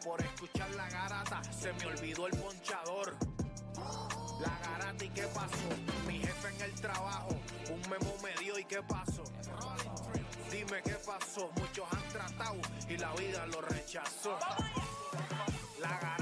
Por escuchar la garata se me olvidó el ponchador. La garata y qué pasó? Mi jefe en el trabajo, un memo me dio y qué pasó. Dime qué pasó, muchos han tratado y la vida lo rechazó. La garata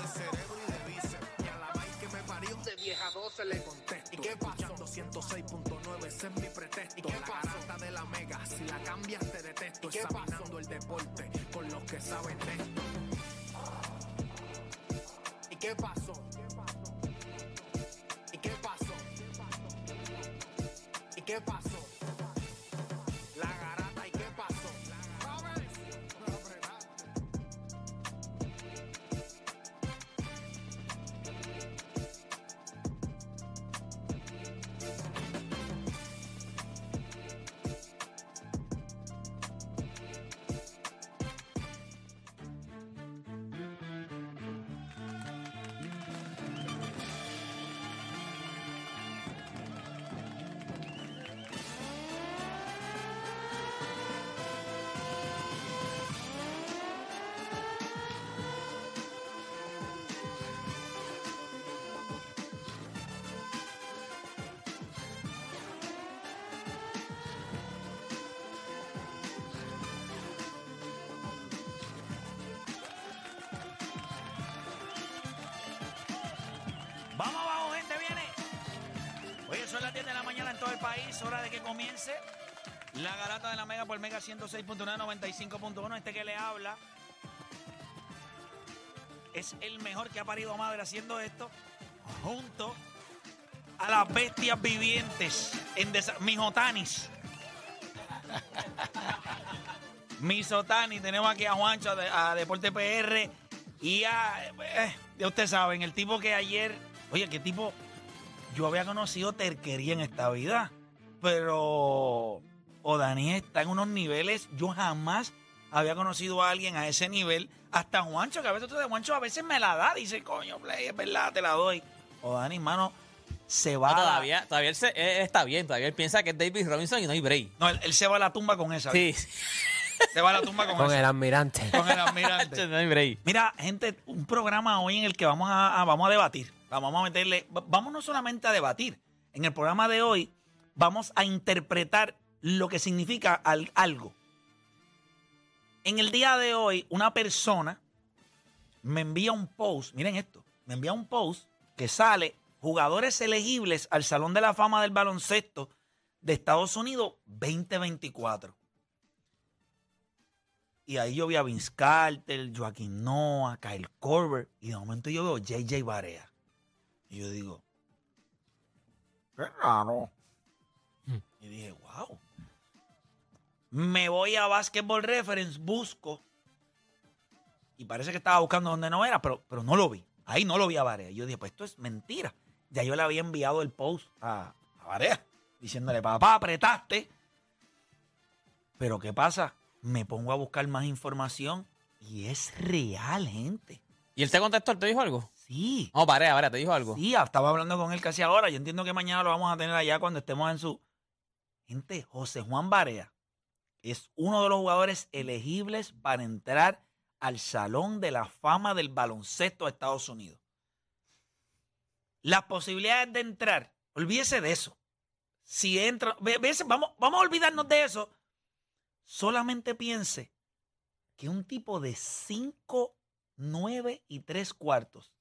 vieja 12 le contesto, ¿y qué pasó? 106.9, ese es mi pretexto, ¿y qué la garata de la mega, si la cambias te detesto, examinando el deporte con los que saben de esto. ¿Y qué pasó? ¿Y qué pasó? ¿Y qué pasó? La son las 10 de la mañana en todo el país, hora de que comience la garata de la Mega por Mega 106.9, 95.1. Este que le habla es el mejor que ha parido madre haciendo esto junto a las bestias vivientes en Mijotanis. Misotani, tenemos aquí a Juancho a Deporte PR y a, eh, ya ustedes saben, el tipo que ayer, oye, qué tipo, yo había conocido terquería en esta vida, pero Odani está en unos niveles, yo jamás había conocido a alguien a ese nivel, hasta Juancho, que a veces tú de Juancho a veces me la da, dice, coño, play, es verdad, te la doy. Odani, hermano, se va No, a la- todavía, todavía él, se- él está bien, todavía él piensa que es David Robinson y no hay break. No, él, él se va a la tumba con esa. Sí, Se va a la tumba con, Con el almirante. Con el almirante. no hay break. Mira, gente, un programa hoy en el que vamos a, a- vamos a debatir. Vamos a meterle. va- Vamos no solamente a debatir. En el programa de hoy vamos a interpretar lo que significa al- algo. En el día de hoy, una persona me envía un post. Miren esto. Me envía un post que sale jugadores elegibles al Salón de la Fama del Baloncesto de Estados Unidos 2024. Y ahí yo vi a Vince Carter, Joaquín Noah, Kyle Korver. Y de momento yo veo JJ Barea. Y yo digo, qué raro. Y dije, wow. Me voy a Basketball Reference, busco. Y parece que estaba buscando donde no era, pero, pero no lo vi. Ahí no lo vi a Barea. Y yo dije, pues esto es mentira. Ya yo le había enviado el post a, a Barea, diciéndole, papá, apretaste. Pero ¿qué pasa? Me pongo a buscar más información y es real, gente. ¿Y él te contestó? ¿Él te dijo algo? Sí. No, Varea, Varea, ¿te dijo algo? Sí, estaba hablando con él casi ahora. Yo entiendo que mañana lo vamos a tener allá cuando estemos en su. Gente, José Juan Barea es uno de los jugadores elegibles para entrar al Salón de la Fama del Baloncesto de Estados Unidos. Las posibilidades de entrar, olvídese de eso. Si entra, vamos, vamos a olvidarnos de eso. Solamente piense que un tipo de 5, 9 y 3 cuartos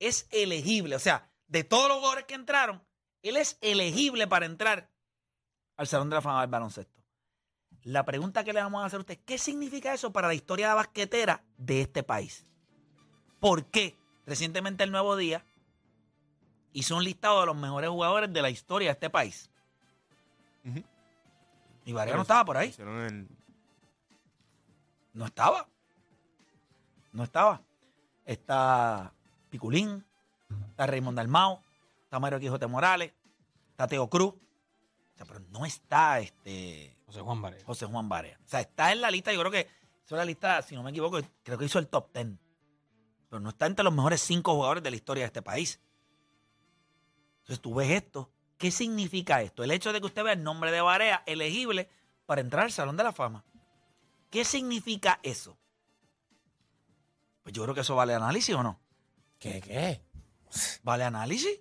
es elegible. O sea, de todos los jugadores que entraron, él es elegible para entrar al Salón de la Fama del Baloncesto. La pregunta que le vamos a hacer a usted, ¿qué significa eso para la historia de basquetera de este país? ¿Por qué? Recientemente el Nuevo Día hizo un listado de los mejores jugadores de la historia de este país. Y Varela no estaba por ahí. El- No estaba. No estaba. Está Piculín, está Raymond Dalmao, está Mario Quijote Morales, está Teo Cruz, o sea, pero no está este José Juan Varela. José Juan Barea. O sea, está en la lista, yo creo que hizo la lista, si no me equivoco, creo que hizo el top 10. Pero no está entre los mejores cinco jugadores de la historia de este país. Entonces tú ves esto. ¿Qué significa esto? El hecho de que usted vea el nombre de Barea elegible para entrar al Salón de la Fama. ¿Qué significa eso? Pues yo creo que eso vale análisis o no. ¿Qué, qué? ¿Vale análisis?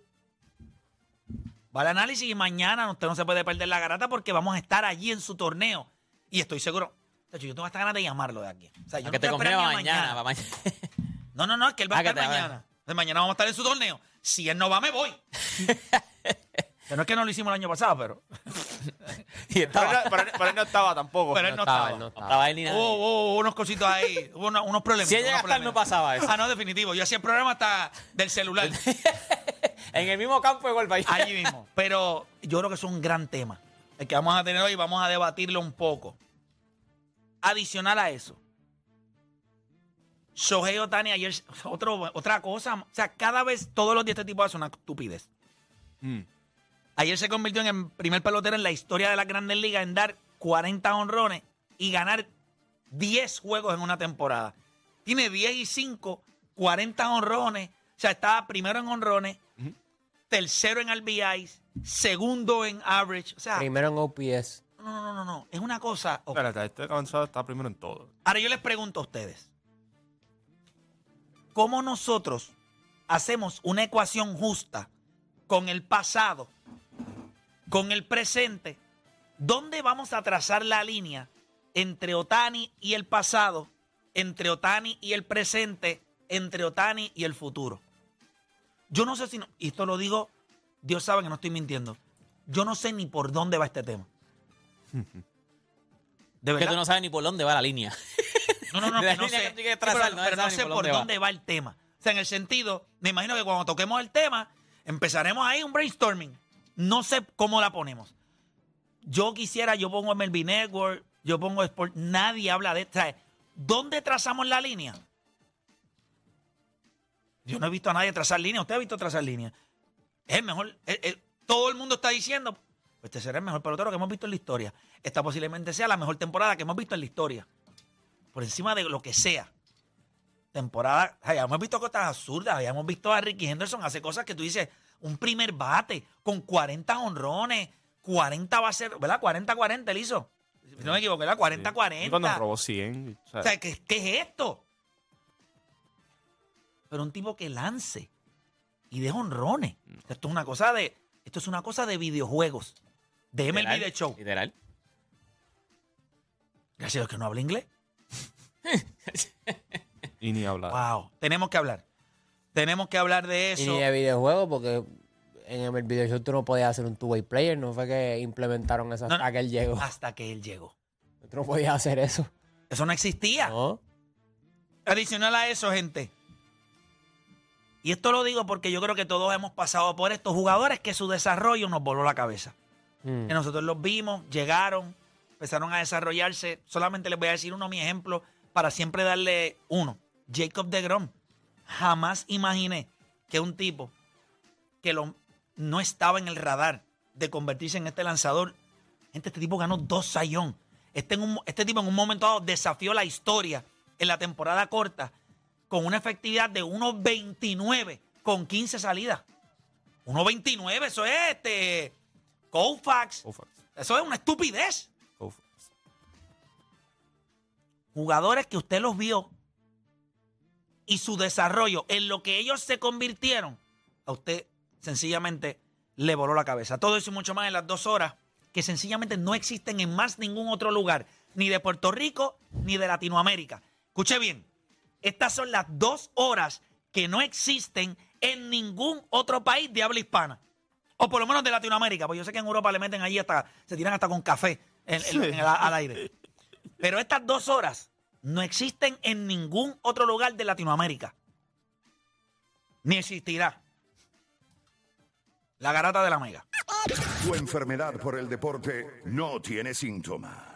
Vale análisis y mañana usted no se puede perder la garata porque vamos a estar allí en su torneo. Y estoy seguro. De hecho, yo tengo hasta ganas de llamarlo de aquí. O sea, yo A no que te mañana. ni a pa' mañana. No, no, no, es que él va a estar mañana. Entonces, mañana vamos a estar en su torneo. Si él no va, me voy. Que no es que no lo hicimos el año pasado, pero, Y Pero, estaba, él- pero él- pero él no estaba tampoco. pero él no, estaba, no estaba. estaba él ni nada. Hubo, hubo unos cositos ahí, hubo una- unos problemas. Si él llega a estar, no pasaba eso. Ah, no, definitivo. Yo hacía el programa hasta del celular. En el mismo campo de golpe ahí. allí mismo. Pero yo creo que es un gran tema. El que vamos a tener hoy, vamos a debatirlo un poco. Adicional a eso. Shohei Otani ayer, otro, otra cosa. O sea, cada vez, todos los días este tipo hace una estupidez. Mm. Ayer se convirtió en el primer pelotero en la historia de las grandes ligas en dar 40 honrones y ganar 10 juegos en una temporada. Tiene 10 y 5, 40 honrones. O sea, está primero en honrones, Ujú. tercero en RBIs, segundo en average. O sea, Primero en OPS. no, no, no, no, no. Es una cosa. ok. Espérate, este avanzado está primero en todo. Ahora yo les pregunto a ustedes. ¿Cómo nosotros hacemos una ecuación justa con el pasado, con el presente? ¿Dónde vamos a trazar la línea entre Otani y el pasado, entre Otani y el presente, entre Otani y el futuro? Yo no sé si, no- y esto lo digo, Dios sabe que no estoy mintiendo. Yo no sé ni por dónde va este tema. De Que tú no sabes ni por dónde va la línea. No, no, no, que no sé. que Sí, pero- no pero no sé por por dónde va. dónde va el tema. O sea, en el sentido, me imagino que cuando toquemos el tema, empezaremos ahí un brainstorming. No sé cómo la ponemos. Yo quisiera, yo pongo MLB Network, yo pongo Sport, nadie habla de sea, ¿Dónde trazamos la línea? Yo no he visto a nadie trazar línea. ¿Usted ha visto trazar línea? Es mejor. todo el mundo está diciendo, pues este será el mejor pelotero que hemos visto en la historia. Esta posiblemente sea la mejor temporada que hemos visto en la historia por encima de lo que sea. Temporada, ay, hemos visto cosas absurdas, habíamos visto a Ricky Henderson hacer cosas que tú dices, un primer bate con 40 honrones, 40 va a ser, ¿verdad? 40-40 él hizo. Si no me equivoco, ¿verdad? Sí. 40-40. Y cuando robó 100. o sea, O sea, ¿qué, qué es esto? Pero un tipo que lance y de honrones. Esto es una cosa de, esto es una cosa de videojuegos. De MLB Literal, de show. Literal. Gracias a Dios que no habla inglés. y ni hablar. Wow. Tenemos que hablar. Tenemos que hablar de Y eso. ni de videojuegos, porque en el videojuego tú no podías hacer un two-way player. No fue que implementaron eso No, hasta no. que él llegó. Hasta que él llegó. Tú no podías hacer eso. Eso no existía. ¿No? Adicional a eso, gente. Y esto lo digo porque yo creo que todos hemos pasado por estos jugadores que su desarrollo nos voló la cabeza. Mm. Que nosotros los vimos, llegaron, empezaron a desarrollarse. Solamente les voy a decir uno, mi ejemplo, para siempre darle uno. Jacob de Grom. Jamás imaginé que un tipo que lo, no estaba en el radar de convertirse en este lanzador. Gente, este tipo ganó dos sayón. Este, este tipo en un momento dado desafió la historia en la temporada corta con una efectividad de 1.29 con 15 salidas. 1.29, eso es este. Koufax. Koufax, Eso es una estupidez. Koufax. Jugadores que usted los vio y su desarrollo en lo que ellos se convirtieron, a usted sencillamente le voló la cabeza. Todo eso y mucho más en las dos horas que sencillamente no existen en más ningún otro lugar, ni de Puerto Rico ni de Latinoamérica. Escuche bien, estas son las dos horas que no existen en ningún otro país de habla hispana. O por lo menos de Latinoamérica, porque yo sé que en Europa le meten allí hasta, se tiran hasta con café en- en- en el- al aire. Pero estas dos horas no existen en ningún otro lugar de Latinoamérica. Ni existirá. La garata de la mega. Tu enfermedad por el deporte no tiene síntomas,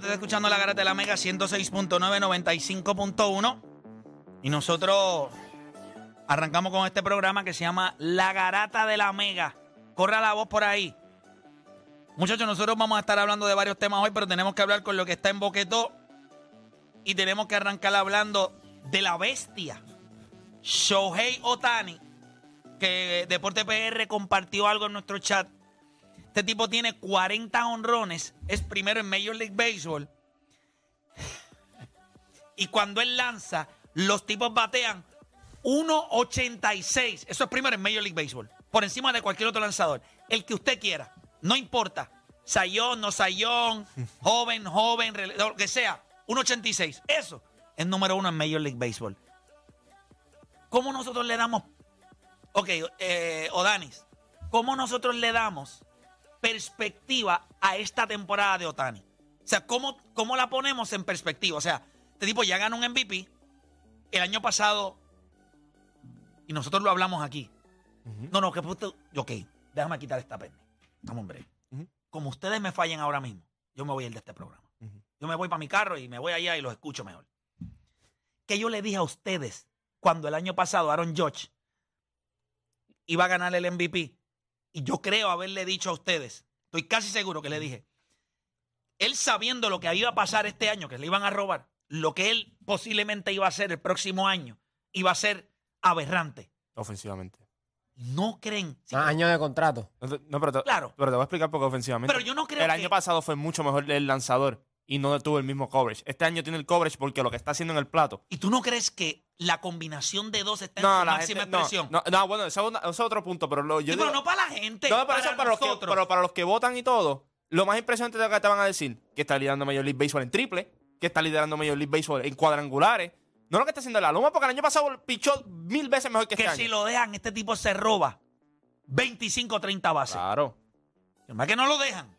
Te está escuchando la garata de la Mega 106.9, 95.1. Y nosotros arrancamos con este programa que se llama La Garata de la Mega. Corra la voz por ahí. Muchachos, nosotros vamos a estar hablando de varios temas hoy, pero tenemos que hablar con lo que está en Boquetó. Y tenemos que arrancar hablando de la bestia. Shohei Otani, que Deporte PR compartió algo en nuestro chat. Este tipo tiene 40 honrones, es primero en Major League Baseball. Y cuando él lanza, los tipos batean 1.86. Eso es primero en Major League Baseball. Por encima de cualquier otro lanzador. El que usted quiera. No importa. Sayón, no sayón, joven, joven, lo que sea. 1.86. Eso es número uno en Major League Baseball. ¿Cómo nosotros le damos... Ok, eh, Odanis. ¿Cómo nosotros le damos perspectiva a esta temporada de Otani? O sea, ¿cómo, ¿cómo la ponemos en perspectiva? O sea, este tipo ya ganó un MVP. El año pasado, y nosotros lo hablamos aquí. No, no, que puto- Ok, déjame quitar esta pena. Estamos en. Ujú. Como ustedes me fallen ahora mismo, yo me voy a ir de este programa. Yo me voy para mi carro y me voy allá y los escucho mejor. Que yo le dije a ustedes cuando el año pasado Aaron Judge iba a ganar el MVP. Y yo creo haberle dicho a ustedes, estoy casi seguro que le dije, él sabiendo lo que iba a pasar este año, que le iban a robar, lo que él posiblemente iba a hacer el próximo año, iba a ser aberrante. Ofensivamente. ¿No creen? Sí, Más años de contrato. No, pero, te, Claro. pero te voy a explicar por qué ofensivamente. Pero yo no creo El que- año pasado fue mucho mejor el lanzador y no tuvo el mismo coverage. Este año tiene el coverage porque lo que está haciendo en el plato. ¿Y tú no crees que la combinación de dos está en su la máxima gente, expresión? no, no, bueno, eso es, otro punto, pero lo, yo Sí, pero no para la gente. No, pero eso para para los, que, nosotros. pero para los que votan y todo, lo más impresionante de lo que te van a decir, que está liderando Major League Baseball en triple, que está liderando Major League Baseball en cuadrangulares. No lo que está haciendo la Luma, porque el año pasado pichó mil veces mejor que que este si año. lo dejan, este tipo se roba 25 o 30 bases. Claro. Más que no lo dejan.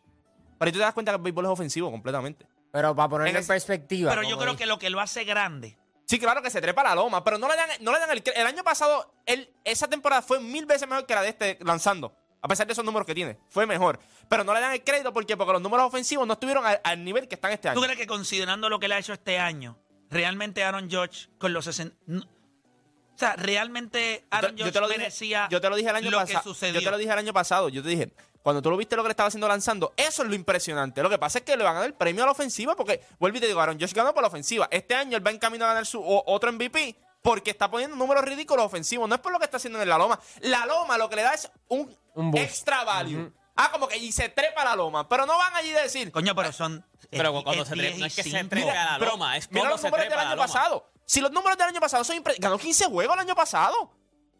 Pero tú te das cuenta que el béisbol es ofensivo completamente. Pero para ponerlo En en, ese- perspectiva. Pero yo creo que lo que lo hace grande. Sí, claro que se trepa la loma, pero no le dan, no le dan el El año pasado, él, esa temporada fue mil veces mejor que la de este lanzando. A pesar de esos números que tiene. Fue mejor. Pero no le dan el crédito porque, porque los números ofensivos no estuvieron al, al nivel que están este año. ¿Tú crees que considerando lo que le ha hecho este año, realmente Aaron Judge con los 60... no- o sea, realmente Aaron Yo Judge te lo dije- yo te lo dije el año pasado. sucedió. Yo te lo dije el año pasado. Yo te dije, cuando tú lo viste lo que le estaba haciendo lanzando, eso es lo impresionante. Lo que pasa es que le van a dar el premio a la ofensiva porque, vuelvo y te digo, Aaron Josh ganó por la ofensiva. Este año él va en camino a ganar su o- otro MVP porque está poniendo números ridículos ofensivos. No es por lo que está haciendo en la loma. La loma lo que le da es un, extra value. Ah, como que y se trepa la loma. Pero no van allí a decir. Coño, pero son... Pero es- cuando es se 10 trepa, no es que se cinco. trepe a la pero loma, es mira los se números trepa del año pasado. Si los números del año pasado son impre- ganó 15 juegos el año pasado.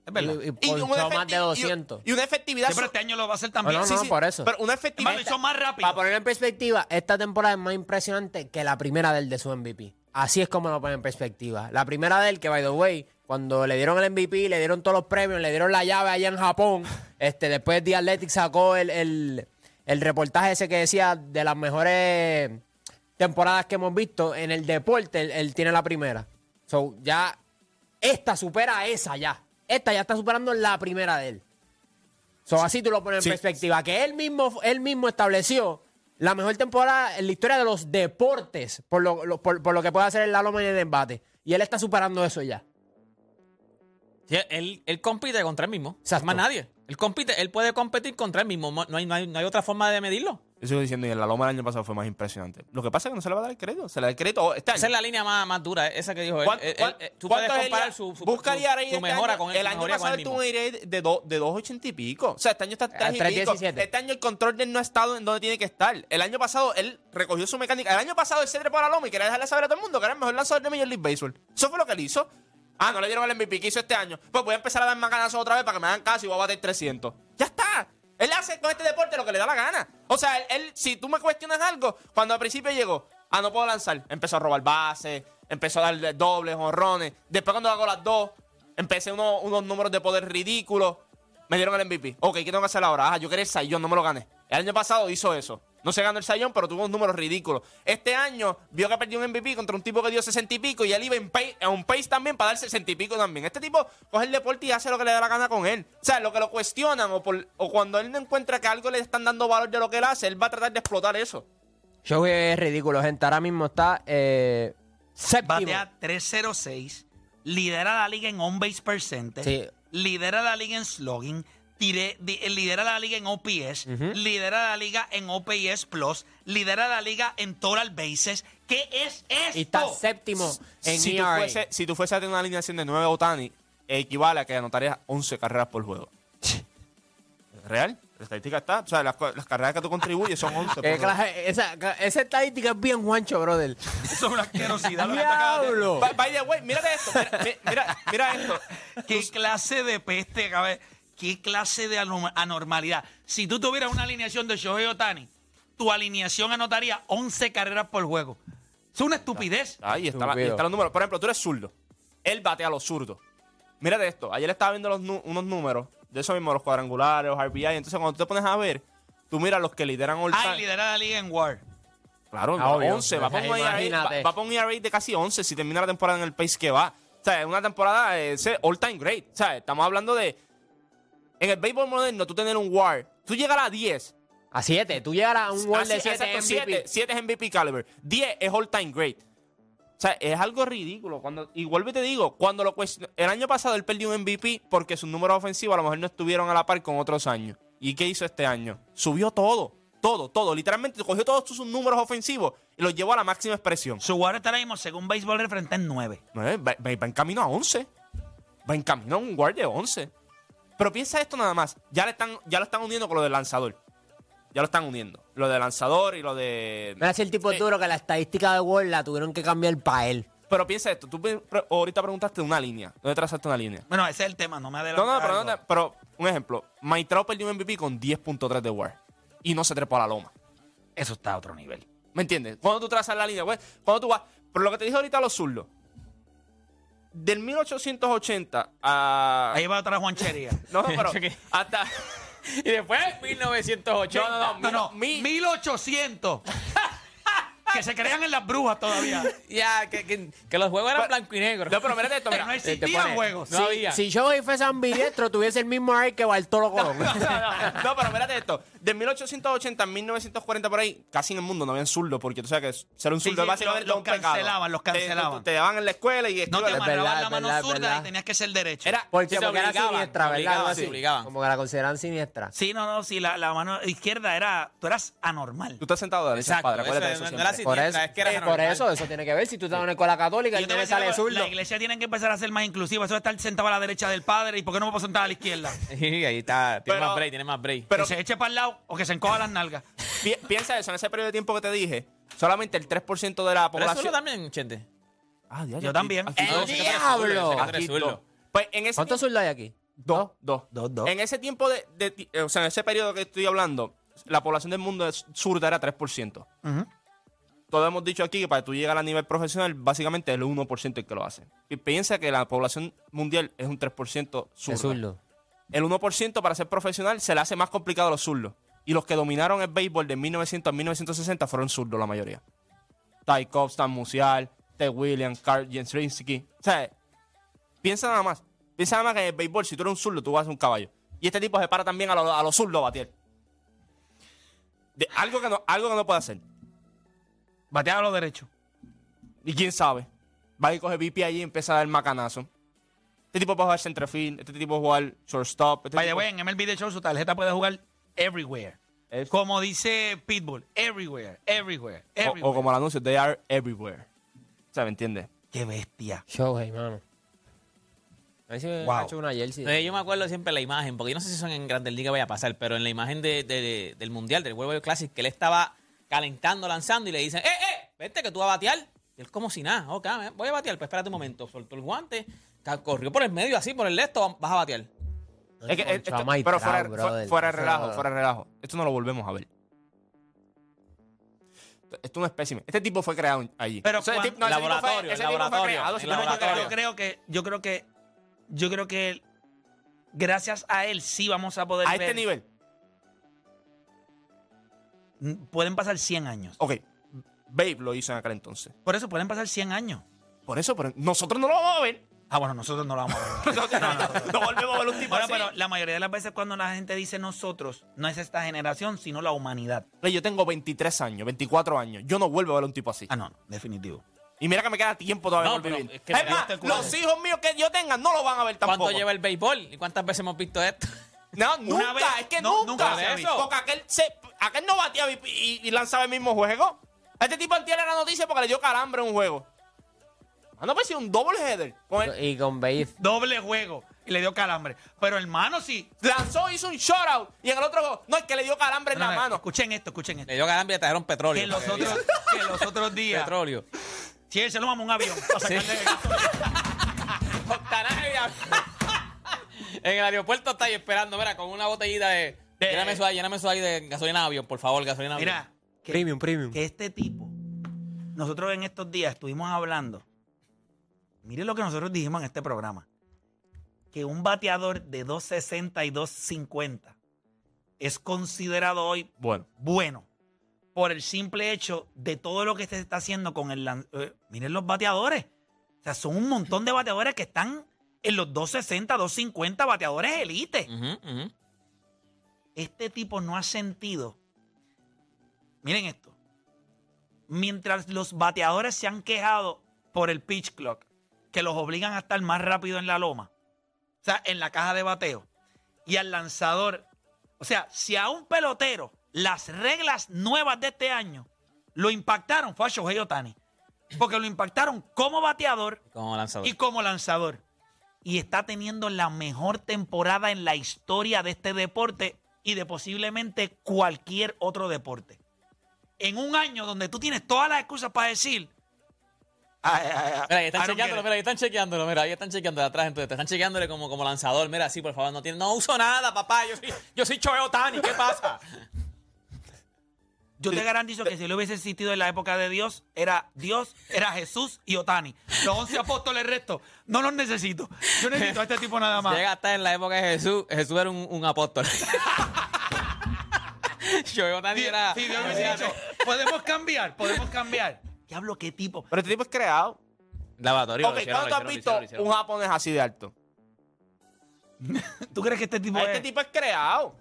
Es verdad. Y, y más de efecti- y- 200. Y, una efectividad. Sí, pero so- este año lo va a hacer No, también. no, no, por eso. Pero una efectividad. Hermano, hizo más rápido. Para ponerlo en perspectiva, esta temporada es más impresionante que la primera del de su MVP. Así es como lo ponen en perspectiva. La primera del que, by the way, cuando le dieron el MVP, le dieron todos los premios, le dieron la llave allá en Japón. este Después The Athletic sacó el, el- el reportaje ese que decía de las mejores temporadas que hemos visto. En el deporte, él, él tiene la primera. So, ya, esta supera a esa ya. Esta ya está superando la primera de él. So, así tú lo pones en perspectiva. Que él mismo, él mismo estableció la mejor temporada en la historia de los deportes por lo, lo- por, por lo que puede hacer el Lalo en el embate. Y él está superando eso ya. Sí, él, él compite contra él mismo. Exacto. Más nadie. Él compite, él puede competir contra él mismo. No hay, no hay, no hay otra forma de medirlo. Yo sigo diciendo, y en la loma del año pasado fue más impresionante. Lo que pasa es que no se le va a dar el crédito. Se le da el crédito este año. Esa es la línea más, más dura, esa que dijo él. ¿Cuán- Él- él- cuán- él- tú puedes cuánto es el comparar su, su, Busca su- el ERA su este mejora año. con. El año pasado tuvo un ERA de, do- de 2.80 y pico. O sea, este año está 3 y 3.17. pico. Este año el control de él no ha estado en donde tiene que estar. El año pasado él recogió su mecánica. El año pasado él se trepó a la loma y quería dejarle saber a todo el mundo que era el mejor lanzador de Major League Baseball. Eso fue lo que él hizo. Ah, no le dieron el MVP que hizo este año. Pues voy a empezar a dar más ganazos otra vez para que me hagan caso y voy a bater 300. Ya está. Él hace con este deporte lo que le da la gana. O sea, él, si tú me cuestionas algo, cuando al principio llegó, ah, no puedo lanzar, empezó a robar bases, empezó a darle dobles, honrones. Después cuando hago las dos, empecé uno- unos números de poder ridículos. Me dieron el MVP. Ok, ¿qué tengo que hacer ahora? Ah, yo quería el Sayón, no me lo gané. El año pasado hizo eso. No se ganó el Sayón, pero tuvo unos números ridículos. Este año vio que perdió un MVP contra un tipo que dio 60 y pico y él iba en pace, a un pace también para dar 60 y pico también. Este tipo coge el deporte y hace lo que le da la gana con él. O sea, lo que lo cuestionan o, por- o cuando él no encuentra que algo le están dando valor de lo que él hace, él va a tratar de explotar eso. Shohei es ridículo, gente. Ahora mismo está eh, séptimo. Batea 306, lidera la liga en on-base percentage, Sí. lidera la liga en slugging, tire- di- lidera la liga en OPS, lidera la liga en OPS Plus, lidera la liga en total bases. ¿Qué es esto? Y está séptimo en si, tú ERA. fuese, si tú fuese a tener una alineación de 9 Otani, equivale a que anotarías 11 carreras por juego. ¿Real? La estadística está. O sea, las, carreras que tú contribuyes son 11. por Eh, clase- esa, esa estadística es bien Juancho, brother. Eso es una asquerosidad. lo que está acabando de- ¡Diablo! By, by the way, mírate esto. Mira, mi- mira, mira esto. ¿Qué clase de peste, cabe? ¿Qué clase de anormalidad? Si tú tuvieras una alineación de Shohei Otani, tu alineación anotaría 11 carreras por juego. Es una estupidez. Ahí está, la- ahí Estúpido. están los números. Por ejemplo, tú eres zurdo. Él batea a los zurdos. Mírate esto. Ayer estaba viendo los unos números de esos mismos, los cuadrangulares, los RBI. Entonces, cuando tú te pones a ver, tú miras los que lideran all Ay, time. lidera la liga en WAR. Claro, Ah, obvio. 11. Va va pa' un ERA de casi 11 si termina la temporada en el pace que va. O sea, es una temporada eh, ese all time great. O sea, estamos hablando de. En el béisbol moderno, tú tener un WAR. Tú llegar a 10. A 7. Tú llegarás a un World de Así, 7 exacto, MVP. 7. 7 es MVP caliber. 10 es all time great. O sea, es algo ridículo. Cuando, y vuelvo y te digo, cuando lo cuestion- el año pasado él perdió un MVP porque sus números ofensivos a lo mejor no estuvieron a la par con otros años. ¿Y qué hizo este año? Subió todo. Todo, todo. Literalmente cogió todos sus números ofensivos y los llevó a la máxima expresión. Su WAR está ahora mismo, según Baseball Referente, en 9. No, eh, va, va- va en camino a 11. Va en camino a un guard de 11. Pero piensa esto nada más. Ya, le están, ya lo están uniendo con lo del lanzador. Ya lo están uniendo. Lo del lanzador y lo de... Mira si el tipo Eh, duro que la estadística de World la tuvieron que cambiar para él. Pero piensa esto. Tú ahorita preguntaste una línea. ¿Dónde trazaste una línea? Bueno, ese es el tema, no me No, adelanto. no, pero, no, pero un ejemplo. Trout perdió un MVP con 10.3 de WAR. Y no se trepó a la loma. Eso está a otro nivel. ¿Me entiendes? Cuando tú trazas la línea, güey, cuando tú vas. Pero lo que te dije ahorita a los zurdos. Del 1880 a. Ahí va otra Juanchería. No, no, pero. Hasta. Y después, 1980. No, no, no. No, no, Mi- 1800. que se crean en las brujas todavía. Ya, que, que, que los juegos eran Pero- blanco y negro. No, pero mírate esto, mira. no existían pone- juegos. No había. Si Shohei fuese ambidiestro, tuviese el mismo arte que Bartolo Colón. No, no, no, no, pero mírate esto. De 1880 a 1940 por ahí, casi en el mundo no habían zurdo, porque tú sabes que ser un Sí, zurdo sí, es básicamente los cancelaban, los Te- cancelaban. Te, te daban en la escuela y No te amarraban la mano verdad, zurda verdad. y tenías que ser derecho. Era, Porque, Sí, porque era obligaban, siniestra, ¿verdad? sí, así. Como que la consideran siniestra. Sí, no, no, sí, la, la mano izquierda era. Tú eras anormal. Tú estás sentado de derecha, padre. Acuérdate eso no era. Por siniestra, eso, es que era eh, por eso, eso tiene que ver. Si tú estás en una escuela católica y te sale algo, zurdo. la iglesia tiene que empezar a ser más inclusiva. Eso de estar sentado a la derecha del padre. ¿Y por qué no me puedo sentar a la izquierda? Sí, ahí está. Tiene más break, tiene más break. Pero se eche para el lado o que se encoja las nalgas. pi- piensa eso, en ese periodo de tiempo que te dije, solamente el 3% de la Pero eso población. también, Chente. Ah, diablo, Yo aquí- también. aquí ¡El que diablo! que Aquí. Pues en ese ¿Cuántos zurdos hay aquí? Dos, dos. Dos, dos. En ese tiempo de, de ti- o sea, en ese periodo que estoy hablando, la población del mundo es zurda era 3%. Ujú. Todos hemos dicho aquí que para tú llegar a nivel profesional, básicamente es el 1% el que lo hace. Y piensa que la población mundial es un 3% De zurda. zurdo. El 1% para ser profesional se le hace más complicado a los zurdos. Y los que dominaron el béisbol de 1900 a 1960 fueron zurdos la mayoría. Ty Cobb, Stan Musial, Ted Williams, Carl Jensrinsky. O sea, piensa nada más. Piensa nada más que en el béisbol, si tú eres un zurdo, tú vas a ser un caballo. Y este tipo se para también a, lo- a los zurdos a batir. De, algo, que no, algo que no puede hacer. Bateaba a los derechos. Y quién sabe. Va y coge VP allí y empieza a dar macanazo. Este tipo puede jugar centerfield, este tipo puede jugar shortstop. Este By the tipo- way, en MLB The Show su tarjeta puede jugar everywhere. Es- Como dice Pitbull, everywhere, everywhere, o, everywhere. o como el anuncio, they are everywhere. O sea, ¿me entiendes? Qué bestia. Shohei, mano. A ver si me Wow. ha hecho una jersey. Yo me acuerdo siempre la imagen, porque yo no sé si son en Grandes Ligas vaya a pasar, pero en la imagen de- de- del Mundial, del World Baseball Classic, que él estaba calentando, lanzando y le dicen, ¡eh, eh! Vente que tú vas a batear. Y él como si nada, ok, voy a batear, pues espérate un momento. Soltó el guante, corrió por el medio así, por el esto, vas a batear. Es que, eh, esto- pero trao, fuera, brother. fuera de relajo, fuera de relajo. Esto no lo volvemos a ver. Esto es un espécimen. Este tipo fue creado allí. Pero cuan- tipo- no, ese tipo fue- Laboratorio, ese tipo fue laboratorio, creado, ese tipo fue laboratorio. Yo creado. creo que, yo creo que, yo creo que gracias a él sí vamos a poder A ver. este nivel. Mm, Pueden pasar 100 años. Ok. Babe lo hizo en aquel entonces. Por eso pueden pasar 100 años. Por eso, pero nosotros no lo vamos a ver. Ah, bueno, nosotros no lo vamos a ver. Nosotros no, no volvemos a ver un tipo Bueno, así. pero la mayoría de las veces cuando la gente dice nosotros, no es esta generación, sino la humanidad. Oye, Yo tengo 23 años, 24 años. Yo no vuelvo a ver un tipo así. Ah, no, no, definitivo. Y mira que me queda tiempo todavía No, por vivir. es que Es mira, más, los hijos míos que yo tenga no lo van a ver tampoco. ¿Cuánto lleva el béisbol? ¿Y cuántas veces hemos visto esto? No, nunca, vez- es que no, nunca. nunca visto. Porque aquel, se, aquel no bateaba y, y- y lanzaba el mismo juego. Este tipo tiene la noticia porque le dio calambre en un juego. Ah, no, pues sí, un double header. Con el- Y con Babe. Doble juego y le dio calambre. Pero hermano, sí. lanzó, hizo un shutout. Y en el otro juego, no, es que le dio calambre en No, la no, mano. Escuchen esto, escuchen esto. Le dio calambre y le trajeron petróleo. Que los otros, que los otros días. Petróleo. Si él se lo mama un avión para sacarle Octanaje de avión. En el aeropuerto está ahí esperando, mira, con una botellita de. De- lléname eso ahí, lléname eso ahí de gasolina de avión, por favor, gasolina de avión. Mira, que, Premium, premium. que este tipo, nosotros en estos días estuvimos hablando. Mire lo que nosotros dijimos en este programa. Que un bateador de 260 y 250 es considerado hoy Bueno, bueno por el simple hecho de todo lo que se está haciendo con el... eh, miren los bateadores. O sea, son un montón de bateadores que están en los 260, 250 bateadores elite. Este tipo no ha sentido. Miren esto. Mientras los bateadores se han quejado por el pitch clock, que los obligan a estar más rápido en la loma, o sea, en la caja de bateo, y al lanzador. O sea, si a un pelotero las reglas nuevas de este año lo impactaron, fue a Shohei Otani. Porque lo impactaron como bateador Como lanzador. y como lanzador. Y está teniendo la mejor temporada en la historia de este deporte y de posiblemente cualquier otro deporte. En un año donde tú tienes todas las excusas para decir. "Ay, ay, ay, Mira, ahí están chequeándolo, mira, ahí están chequeándolo, mira, ahí están atrás, entonces te están chequeándole como, como lanzador, mira, sí, por favor, no tiene, no uso nada, papá, yo soy, yo soy Choe Otani, ¿qué pasa? it". Yo te garantizo que si él hubiese existido en la época de Dios, era Dios, era Jesús y Otani. Los once apóstoles restos. No los necesito. Yo necesito a este tipo nada más. Llega hasta en la época de Jesús, Jesús era un, un apóstol. Choe Otani era... si Dios hubiese dicho, podemos cambiar, podemos cambiar. Diablo, qué tipo. pero este tipo es creado. Lavatorio, ok, ¿cuándo tú has visto un japonés así de alto? ¿Tú crees que este tipo Este es.? tipo es creado.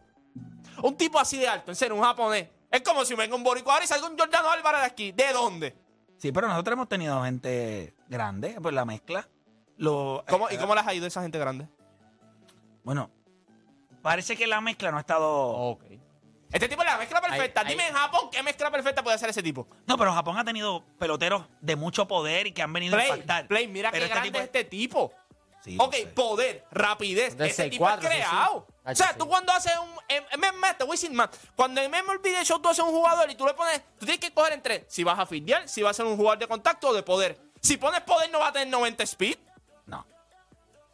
Un tipo así de alto, en serio, un japonés. Es como si venga un boricua ahora y salga un Jordano Álvarez de aquí. ¿De dónde? Sí, pero nosotros hemos tenido gente grande, pues la mezcla. Lo, ¿Cómo, eh, ¿Y cómo les ha ido esa gente grande? Bueno, parece que la mezcla no ha estado. Ok. Este tipo es la mezcla perfecta. Dime en Japón qué mezcla perfecta puede hacer ese tipo. No, pero Japón ha tenido peloteros de mucho poder y que han venido a Play, impactar. Play, mira Pero qué grande tipo es este tipo. Sí, ok, sé. poder, rapidez. De Ese tipo es 6'4", sí, sí. creado. O sea, sí. tú cuando haces un. MMA, te voy decir más. Cuando en MLB Show tú haces un jugador y tú le pones. Tú tienes que coger entre si vas a fildear, si vas a ser un jugador de contacto o de poder. Si pones poder, no va a tener 90 speed.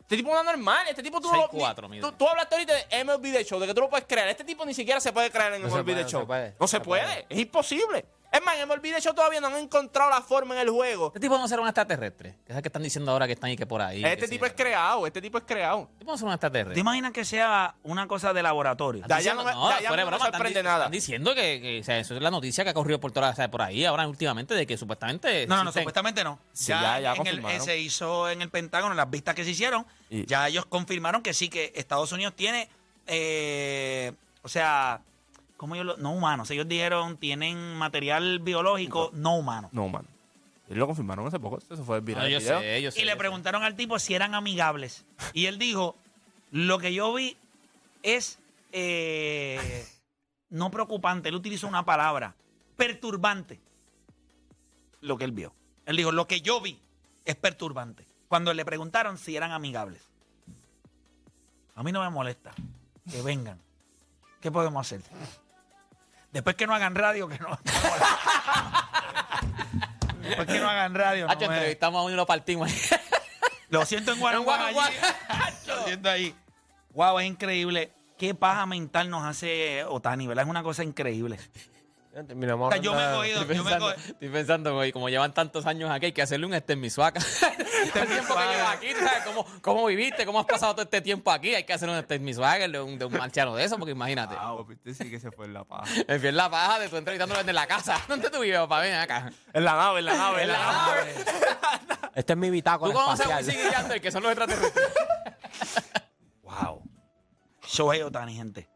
No. Este tipo no es normal. Este tipo tú no lo- 6'4", ni- tú, tú hablaste ahorita de MLB The Show, de que tú lo puedes crear. Este tipo ni siquiera se puede crear en No MLB puede, The no Show. se puede. No se No puede. puede. Es imposible. Es más, en MLB The Show todavía no han encontrado la forma en el juego. Este tipo no será un extraterrestre, que es el que están diciendo ahora que están y que por ahí. Este que tipo es creado. Este tipo es creado. Este tipo no será un ¿Te imaginas que sea una cosa de laboratorio? De allá no me- de allá no me broma, están sorprende nada. Están diciendo que, que, o sea, eso es la noticia que ha corrido por, toda, o sea, por ahí ahora últimamente de que supuestamente. No, no, no, supuestamente no. Sí, ya- ya en el- se hizo en el Pentágono, las vistas que se hicieron, Y- ya ellos confirmaron que sí, que Estados Unidos tiene, eh, o sea, ¿cómo ellos lo- No humanos. Ellos dijeron, tienen material biológico no humano. No, man. Ellos lo confirmaron hace poco. Eso fue viral. No, el yo video. sé, yo sé. Y le sé. preguntaron al tipo si eran amigables. Y él dijo, lo que yo vi es eh, no preocupante. Él utilizó una palabra, perturbante. Lo que él vio. Él dijo, lo que yo vi es perturbante. Cuando le preguntaron si eran amigables. A mí no me molesta que vengan. ¿Qué podemos hacer? Después que no hagan radio, que no. Después que no hagan radio. no Hacho, me- entrevistamos a uno y lo partimos. lo siento en Guanajuato. Lo siento ahí. Wow, es increíble. Qué paja mental nos hace Otani, ¿verdad? Es una cosa increíble. Terminamos O sea, yo me he cogido, Estoy yo me he pensando, cogido. estoy pensando, güey, como llevan tantos años aquí, hay que hacerle un este en mi suaca. el tiempo que llevas aquí, ¿tú sabes cómo, cómo viviste? ¿Cómo has pasado todo este tiempo aquí? Hay que hacer un este en mi suaca de un, de un marciano de eso, porque imagínate. Papi, usted sí que se fue en la paja. El fiel la paja de tu entrevistándolo desde la casa. ¿Dónde tú vives, papá? Ven acá. En la nave, en la nave, en la nave. Este es mi ¿Tú bitácora conoces a espacial. Wisin y Yandel, que son los extraterrestres? Wow. Shohei Otani, gente.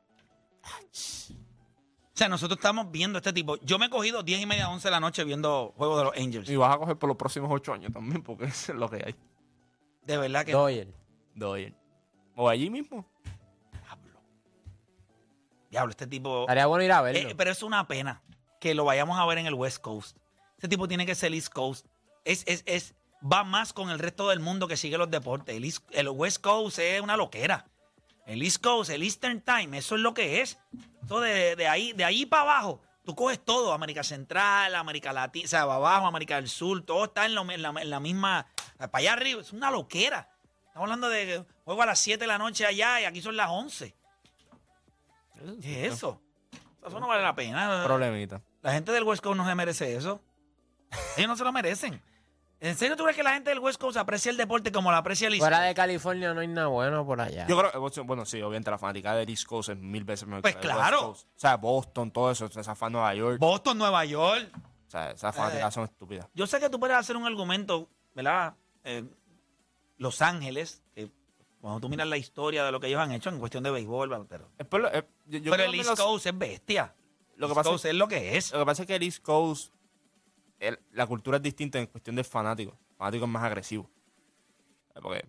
O sea, nosotros estamos viendo este tipo. Yo me he cogido 10 y media, 11 de la noche viendo Juego de los Angels. Y vas a coger por los próximos ocho años también, porque eso es lo que hay. De verdad que. Doyer. Doyer. O allí mismo. Diablo. Diablo, este tipo. Estaría bueno ir a verlo. Eh, pero es una pena que lo vayamos a ver en el West Coast. Este tipo tiene que ser East Coast. Es, es, es, va más con el resto del mundo que sigue los deportes. El, East- el West Coast es una loquera. El East Coast, el Eastern Time, eso es lo que es. Eso de, de ahí, de ahí para abajo. Tú coges todo, América Central, América Latina, o sea, para abajo, América del Sur, todo está en, lo- en la, en la misma, para allá arriba, es una loquera. Estamos hablando de juego a las 7 de la noche allá y aquí son las 11. ¿Qué es eso? Eso no vale la pena. Problemita. La gente del West Coast no se merece eso. Ellos no se lo merecen. ¿En serio tú crees que la gente del West Coast aprecia el deporte como lo aprecia el East Fuera de California no hay nada bueno por allá. Yo creo que, bueno, sí, obviamente la fanática del East Coast es mil veces mejor Pues que la del claro. West Coast. O sea, Boston, todo eso, esa fan Nueva York. Boston, Nueva York. o sea, esas fanáticas Eh. son estúpidas. Yo sé que tú puedes hacer un argumento, ¿verdad? Eh, Los Ángeles, que cuando tú miras la historia de lo que ellos han hecho en cuestión de béisbol, pero, Es por lo- es- yo- yo pero creo el East los- Coast es bestia. Lo que East pasa Coast es lo que es. Lo que pasa es que el East Coast, el- la cultura es distinta en cuestión de fanáticos. Fanáticos más agresivos. Eh, Porque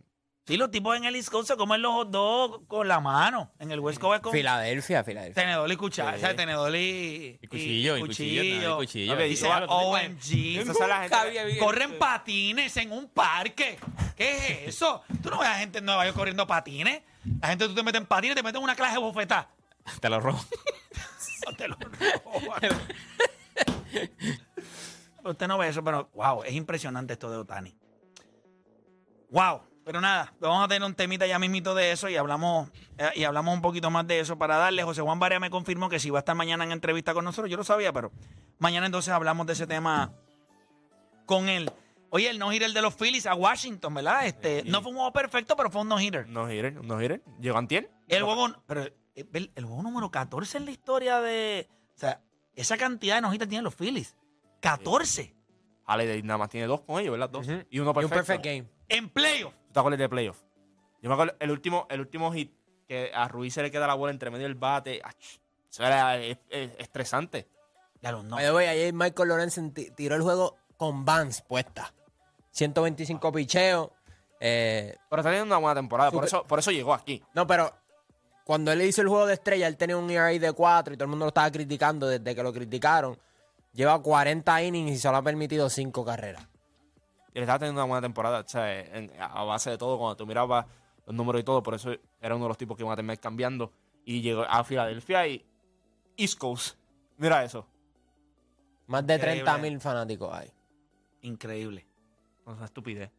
Sí, los tipos en el East Coast se comen los hot dogs con la mano. En el West Coast es con Filadelfia, Filadelfia. tenedor y cuchara. Sí. O sea, tenedor y, Y cuchillo, y cuchillo, y cuchillo. Ok, Y dice, OMG. Esa es la gente- Corren patines en un parque. ¿Qué es eso? Tú no ves a gente en Nueva York corriendo patines. La gente tú te metes en patines, te metes en una clase de bofetada. Te lo robo. No te lo roban. Usted no ve eso, pero wow, es impresionante esto de Otani. Wow, pero nada, vamos a tener un temita ya mismito de eso y hablamos eh, y hablamos un poquito más de eso para darle. José Juan Barea me confirmó que si va a estar mañana en entrevista con nosotros, yo lo sabía, pero mañana entonces hablamos de ese tema con él. Oye, el no-hitter de los Phillies a Washington, ¿verdad? Este, Sí. no fue un juego perfecto, pero fue un no-hitter. no giren, no giren. Llegó Antier. El juego, pero eh, el, el juego número 14 en la historia de. O sea, esa cantidad de nojitas tienen los Phillies. 14 Holiday nada más tiene dos con ellos, ¿verdad? Dos. Ujú. Y uno Y un perfecto. perfect game. en playoff. ¿Tú te acuerdas de playoff? Yo me acuerdo, el último, el último hit que a Ruiz se le queda la bola entre medio del bate. ach, Eso era eh, eh, estresante. Ya los no. By the way, ayer Michael Lorenzen ti- tiró el juego con Vans puesta. 125 picheos. Eh, Pero está teniendo una buena temporada. Por eso, por eso llegó aquí. no, pero cuando él hizo el juego de estrella, él tenía un ERA de 4 y todo el mundo lo estaba criticando desde que lo criticaron. Lleva 40 innings y solo ha permitido 5 carreras. Y él estaba teniendo una buena temporada. O sea, en- a base de todo, cuando tú mirabas los números y todo, por eso era uno de los tipos que iban a terminar cambiando. Y llegó a Filadelfia y East Coast. Mira eso. Más de Increíble. 30 mil fanáticos hay. Increíble. O sea, estupidez.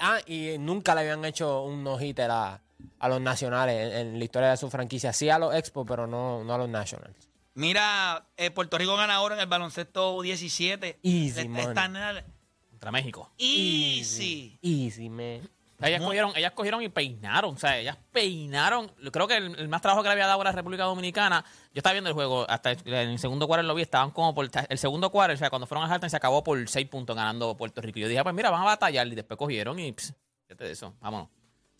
Ah, y nunca le habían hecho un no-hitter a, a los nacionales en, en la historia de su franquicia. Sí a los Expos, pero no, no a los Nationals. Mira, eh, Puerto Rico gana ahora en el baloncesto 17. Easy, Le- están en el- Contra México. Easy. Easy, man. Ellas cogieron, ellas cogieron y peinaron. O sea, ellas peinaron. Creo que el, el más trabajo que le había dado a la República Dominicana. Yo estaba viendo el juego, hasta el, en el segundo cuarto lo vi, estaban como por. El segundo cuarto, o sea, cuando fueron a Halton se acabó por 6 puntos ganando Puerto Rico. Y yo dije, ah, pues mira, van a batallar. Y después cogieron y. Pss, fíjate de eso, vámonos.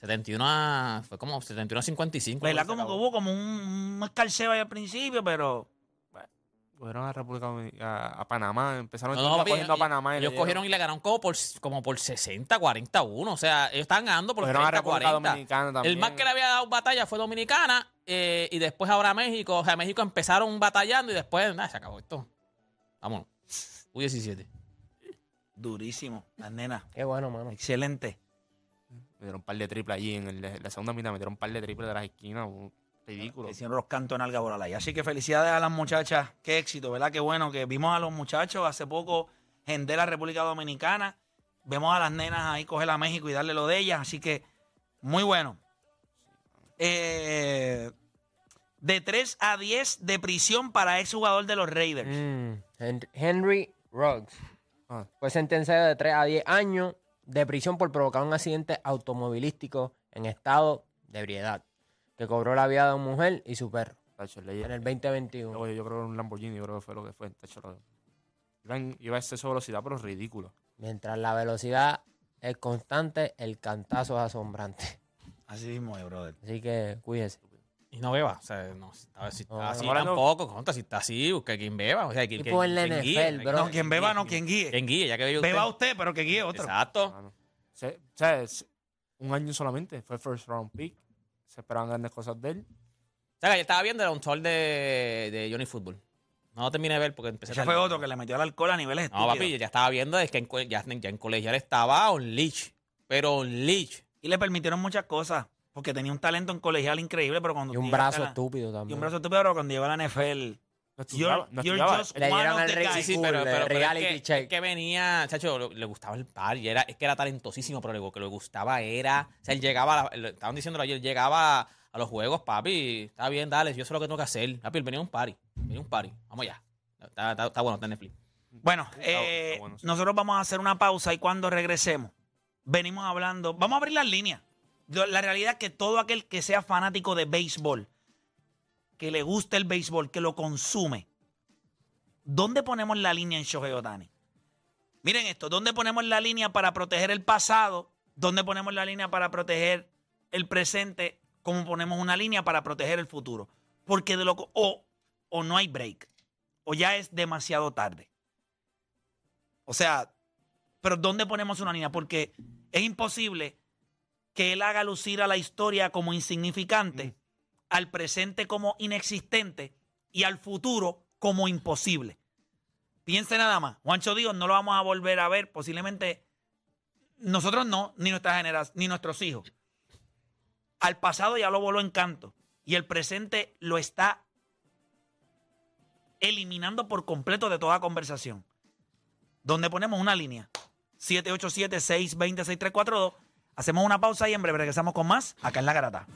71 a. Fue como 71 a 55. ¿Verdad? Como que hubo como un, un escarceo ahí al principio, pero. Fueron a República Dominicana, a, a Panamá. Empezaron No, no, papi, cogiendo a y- Panamá. y ellos cogieron y le ganaron como por, como por 60, 41. O sea, ellos estaban ganando por Cogieron a 30, República 40. Dominicana también. El más que le había dado batalla fue Dominicana eh, y después ahora México. O sea, México empezaron batallando y después nada, se acabó esto. Vámonos. U17. Durísimo. Las nenas. Qué bueno, mano. Excelente. Me dieron un par de triples allí en el- la segunda mitad. Me dieron un par de triples de las esquinas. Ridículo. Hicieron los cantos en alga por ahí. Así que felicidades a las muchachas. Qué éxito, ¿verdad? Qué bueno que vimos a los muchachos hace poco en de la República Dominicana. Vemos a las nenas ahí coger a México y darle lo de ellas. Así que muy bueno. Eh, de 3 a 10 de prisión para ex jugador de los Raiders. Mm, Hen- Henry Ruggs Ah. fue sentenciado de 3 a 10 años de prisión por provocar un accidente automovilístico en estado de ebriedad que cobró la vida de una mujer y su perro Tacho, en el 2021. Oye, yo creo que era un Lamborghini, yo creo que fue lo que fue. Tacho, lo- iba, en- iba a exceso de velocidad, pero ridículo. Mientras la velocidad es constante, el cantazo es asombrante. Así mismo, es, brother. Así que cuídese. Y no beba. O sea, no, si está, si está No, así tampoco, conta, si está así, busca quien beba. O sea, quien, Tipo en la quien guíe, NFL, bro. No, quien beba, no, quien guíe. Quien guíe, ya que bebe usted. Beba usted, pero que guíe otro. Exacto. Mano. Se- o sea, es un año solamente. Fue first round pick. Se esperaban grandes cosas de él. O sea, que yo estaba viendo el tour de, de Johnny Football. No lo terminé de ver porque empecé Ese tarde. fue otro que le metió el alcohol a niveles No, estúpidos. papi, ya estaba viendo es que en, co- ya, ya en colegial estaba on leash. Pero on leash. Y le permitieron muchas cosas. Porque tenía un talento en colegial increíble, pero cuando Y un brazo la- estúpido Y también. un brazo estúpido, pero cuando llegó a la NFL. No You're, estudiaba. No you're estudiaba. just Le dieron el. Sí, pero, es, que, check. es que venía, chacho, le, le gustaba el par y era, es que era talentosísimo, pero lo que le gustaba era, o sea, él llegaba, a la- estaban diciéndolo ayer, llegaba a los juegos, papi, está bien, dale, yo sé lo que tengo que hacer. Papi, él venía a un party, venía a un party, vamos allá. Está, está- está bueno, está en Netflix. Bueno, Está- eh, está bueno, sí. nosotros vamos a hacer una pausa y cuando regresemos, venimos hablando. Vamos a abrir las líneas. La realidad es que todo aquel que sea fanático de béisbol, que le guste el béisbol, que lo consume, ¿dónde ponemos la línea en Shohei Otani? Miren esto, ¿dónde ponemos la línea para proteger el pasado? ¿Dónde ponemos la línea para proteger el presente? ¿Cómo ponemos una línea para proteger el futuro? Porque de lo o, o no hay break, o ya es demasiado tarde. O sea, pero ¿dónde ponemos una línea? Porque es imposible que él haga lucir a la historia como insignificante, al presente como inexistente y al futuro como imposible. Piense nada más. Juancho Díaz no lo vamos a volver a ver, posiblemente nosotros no, ni nuestra generación, ni nuestros hijos. Al pasado ya lo voló en canto y el presente lo está eliminando por completo de toda conversación. Donde ponemos una línea. 787-620-6342. Hacemos una pausa y en breve regresamos con más acá en La Garata.